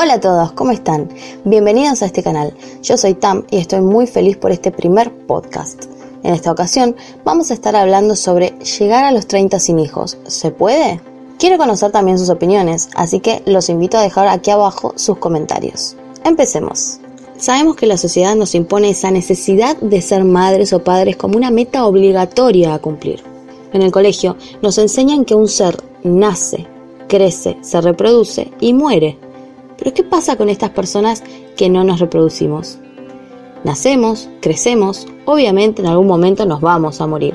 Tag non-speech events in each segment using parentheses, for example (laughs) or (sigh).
Hola a todos, ¿cómo están? Bienvenidos a este canal. Yo soy Tam y estoy muy feliz por este primer podcast. En esta ocasión vamos a estar hablando sobre llegar a los 30 sin hijos. ¿Se puede? Quiero conocer también sus opiniones, así que los invito a dejar aquí abajo sus comentarios. Empecemos. Sabemos que la sociedad nos impone esa necesidad de ser madres o padres como una meta obligatoria a cumplir. En el colegio nos enseñan que un ser nace, crece, se reproduce y muere pero ¿qué pasa con estas personas que no nos reproducimos? Nacemos, crecemos, obviamente en algún momento nos vamos a morir.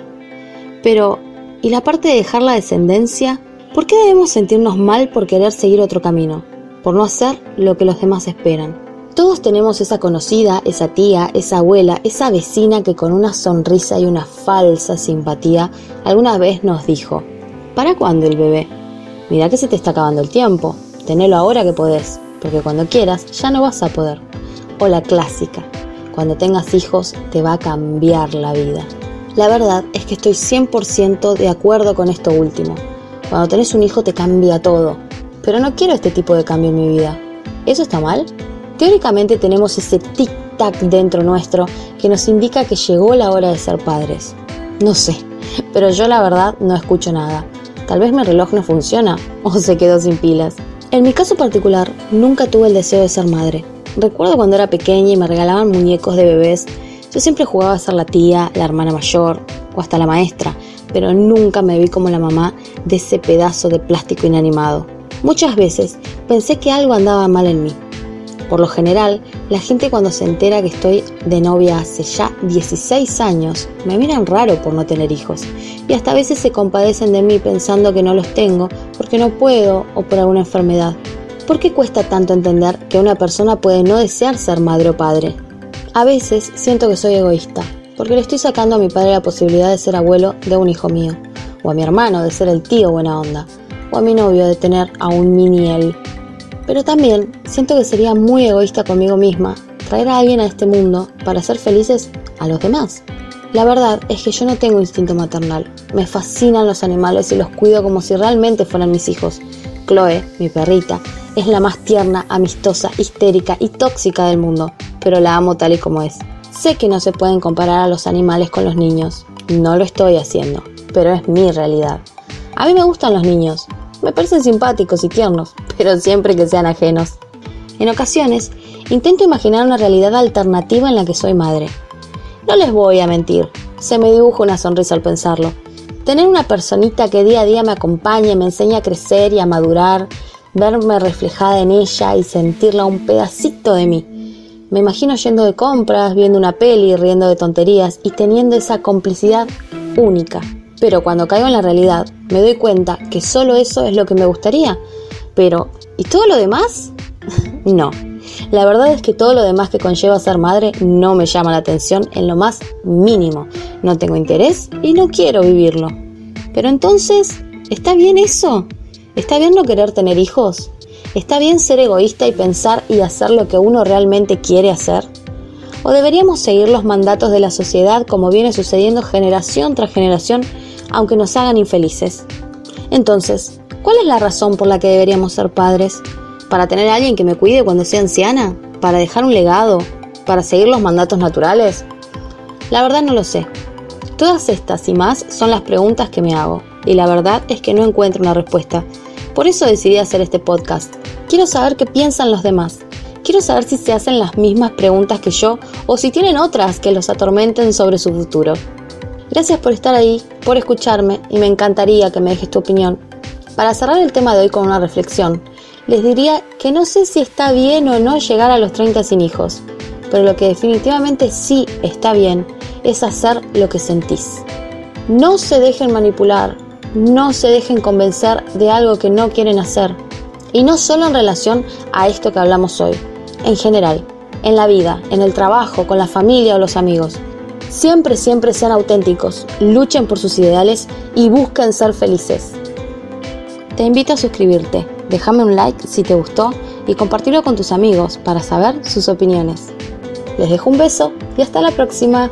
Pero, ¿y la parte de dejar la descendencia? ¿Por qué debemos sentirnos mal por querer seguir otro camino? Por no hacer lo que los demás esperan. Todos tenemos esa conocida, esa tía, esa abuela, esa vecina que con una sonrisa y una falsa simpatía alguna vez nos dijo, ¿para cuándo el bebé? Mira que se te está acabando el tiempo, tenelo ahora que podés porque cuando quieras ya no vas a poder. O la clásica, cuando tengas hijos te va a cambiar la vida. La verdad es que estoy 100% de acuerdo con esto último. Cuando tenés un hijo te cambia todo, pero no quiero este tipo de cambio en mi vida. ¿Eso está mal? Teóricamente tenemos ese tic-tac dentro nuestro que nos indica que llegó la hora de ser padres. No sé, pero yo la verdad no escucho nada. Tal vez mi reloj no funciona o se quedó sin pilas. En mi caso particular, nunca tuve el deseo de ser madre. Recuerdo cuando era pequeña y me regalaban muñecos de bebés, yo siempre jugaba a ser la tía, la hermana mayor o hasta la maestra, pero nunca me vi como la mamá de ese pedazo de plástico inanimado. Muchas veces pensé que algo andaba mal en mí, por lo general, la gente cuando se entera que estoy de novia hace ya 16 años, me miran raro por no tener hijos. Y hasta a veces se compadecen de mí pensando que no los tengo porque no puedo o por alguna enfermedad. ¿Por qué cuesta tanto entender que una persona puede no desear ser madre o padre? A veces siento que soy egoísta, porque le estoy sacando a mi padre la posibilidad de ser abuelo de un hijo mío, o a mi hermano de ser el tío buena onda, o a mi novio de tener a un mini él pero también siento que sería muy egoísta conmigo misma traer a alguien a este mundo para hacer felices a los demás. La verdad es que yo no tengo instinto maternal. Me fascinan los animales y los cuido como si realmente fueran mis hijos. Chloe, mi perrita, es la más tierna, amistosa, histérica y tóxica del mundo, pero la amo tal y como es. Sé que no se pueden comparar a los animales con los niños. No lo estoy haciendo, pero es mi realidad. A mí me gustan los niños, me parecen simpáticos y tiernos, pero siempre que sean ajenos. En ocasiones, intento imaginar una realidad alternativa en la que soy madre. No les voy a mentir, se me dibuja una sonrisa al pensarlo. Tener una personita que día a día me acompañe, me enseña a crecer y a madurar, verme reflejada en ella y sentirla un pedacito de mí. Me imagino yendo de compras, viendo una peli, riendo de tonterías y teniendo esa complicidad única. Pero cuando caigo en la realidad, me doy cuenta que solo eso es lo que me gustaría. Pero, ¿y todo lo demás? (laughs) no. La verdad es que todo lo demás que conlleva ser madre no me llama la atención en lo más mínimo. No tengo interés y no quiero vivirlo. Pero entonces, ¿está bien eso? ¿Está bien no querer tener hijos? ¿Está bien ser egoísta y pensar y hacer lo que uno realmente quiere hacer? ¿O deberíamos seguir los mandatos de la sociedad como viene sucediendo generación tras generación aunque nos hagan infelices. Entonces, ¿cuál es la razón por la que deberíamos ser padres? ¿Para tener a alguien que me cuide cuando sea anciana? ¿Para dejar un legado? ¿Para seguir los mandatos naturales? La verdad no lo sé. Todas estas y más son las preguntas que me hago, y la verdad es que no encuentro una respuesta. Por eso decidí hacer este podcast. Quiero saber qué piensan los demás. Quiero saber si se hacen las mismas preguntas que yo o si tienen otras que los atormenten sobre su futuro. Gracias por estar ahí, por escucharme y me encantaría que me dejes tu opinión. Para cerrar el tema de hoy con una reflexión, les diría que no sé si está bien o no llegar a los 30 sin hijos, pero lo que definitivamente sí está bien es hacer lo que sentís. No se dejen manipular, no se dejen convencer de algo que no quieren hacer. Y no solo en relación a esto que hablamos hoy, en general, en la vida, en el trabajo, con la familia o los amigos. Siempre, siempre sean auténticos, luchen por sus ideales y busquen ser felices. Te invito a suscribirte, déjame un like si te gustó y compartirlo con tus amigos para saber sus opiniones. Les dejo un beso y hasta la próxima.